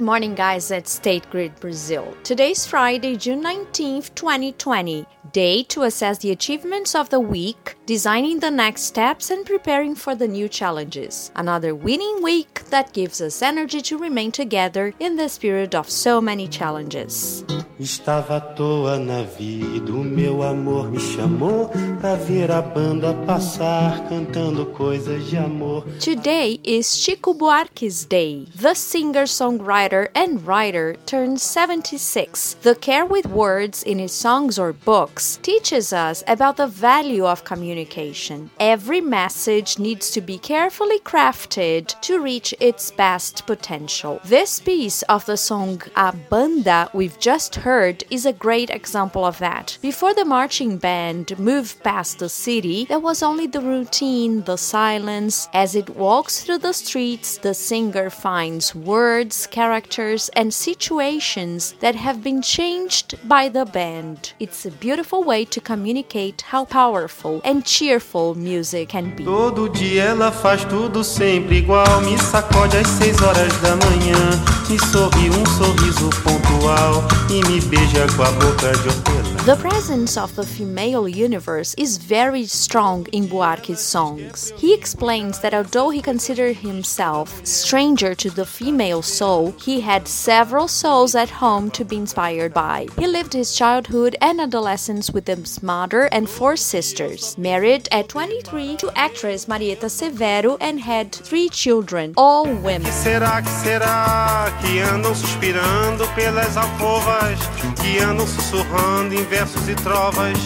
Good morning, guys, at State Grid Brazil. Today's Friday, June 19th, 2020. Day to assess the achievements of the week, designing the next steps, and preparing for the new challenges. Another winning week that gives us energy to remain together in the spirit of so many challenges. Estava à toa na vida, o meu amor me chamou pra ver a banda passar cantando coisas de amor. Today is Chico Buarque's Day. The singer, songwriter, and writer turns 76. The care with words in his songs or books teaches us about the value of communication. Every message needs to be carefully crafted to reach its best potential. This piece of the song A Banda we've just heard is a great example of that. Before the marching band moved past the city, there was only the routine, the silence. As it walks through the streets, the singer finds words, characters, and situations that have been changed by the band. It's a beautiful way to communicate how powerful and cheerful music can be. Todo dia ela faz tudo sempre igual, me sacode às seis horas da manhã, me sorri um sorriso pontual e me beija com a boca de. The presence of the female universe is very strong in Buarque's songs. He explains that although he considered himself stranger to the female soul, he had several souls at home to be inspired by. He lived his childhood and adolescence with his mother and four sisters, married at 23 to actress Marieta Severo, and had three children, all women. Versos e trovas?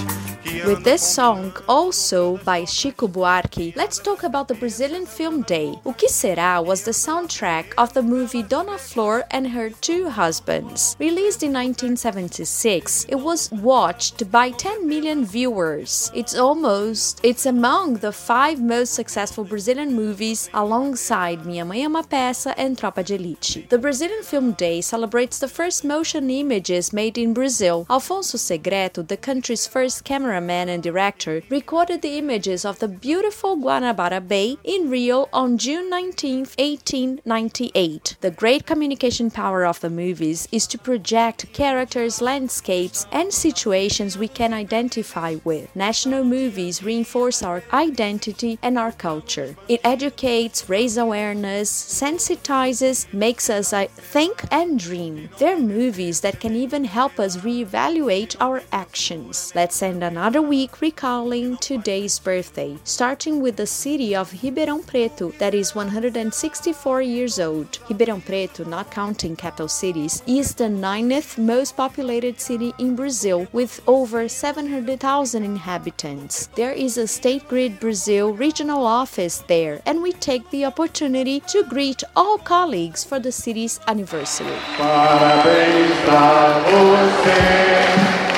With this song, also by Chico Buarque, let's talk about the Brazilian Film Day. O Que Será was the soundtrack of the movie Dona Flor and Her Two Husbands. Released in 1976, it was watched by 10 million viewers. It's almost, it's among the five most successful Brazilian movies alongside Minha Mãe é uma Peça and Tropa de Elite. The Brazilian Film Day celebrates the first motion images made in Brazil. Alfonso Segreto, the country's first cameraman and director, recorded the images of the beautiful Guanabara Bay in Rio on June 19, 1898. The great communication power of the movies is to project characters, landscapes, and situations we can identify with. National movies reinforce our identity and our culture. It educates, raises awareness, sensitizes, makes us think and dream. They're movies that can even help us reevaluate our actions. Let's end another week recalling today's birthday, starting with the city of Ribeirão Preto, that is 164 years old. Ribeirão Preto, not counting capital cities, is the ninth most populated city in Brazil with over 700,000 inhabitants. There is a State Grid Brazil regional office there, and we take the opportunity to greet all colleagues for the city's anniversary. Parabéns pra você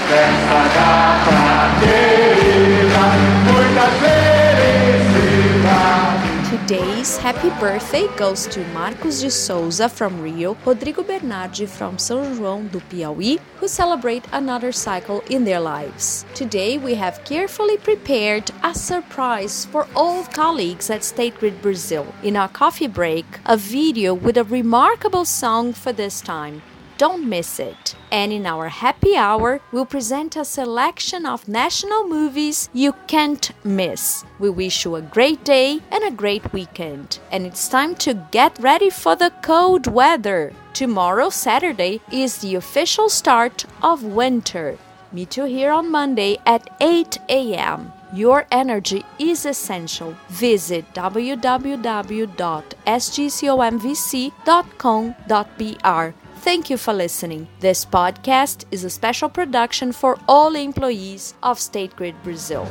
Today's happy birthday goes to Marcos de Souza from Rio, Rodrigo Bernardi from São João do Piauí, who celebrate another cycle in their lives. Today we have carefully prepared a surprise for all colleagues at State Grid Brazil. In our coffee break, a video with a remarkable song for this time. Don't miss it. And in our happy hour, we'll present a selection of national movies you can't miss. We wish you a great day and a great weekend. And it's time to get ready for the cold weather. Tomorrow, Saturday, is the official start of winter. Meet you here on Monday at 8 a.m. Your energy is essential. Visit www.sgcomvc.com.br. Thank you for listening. This podcast is a special production for all employees of State Grid Brazil.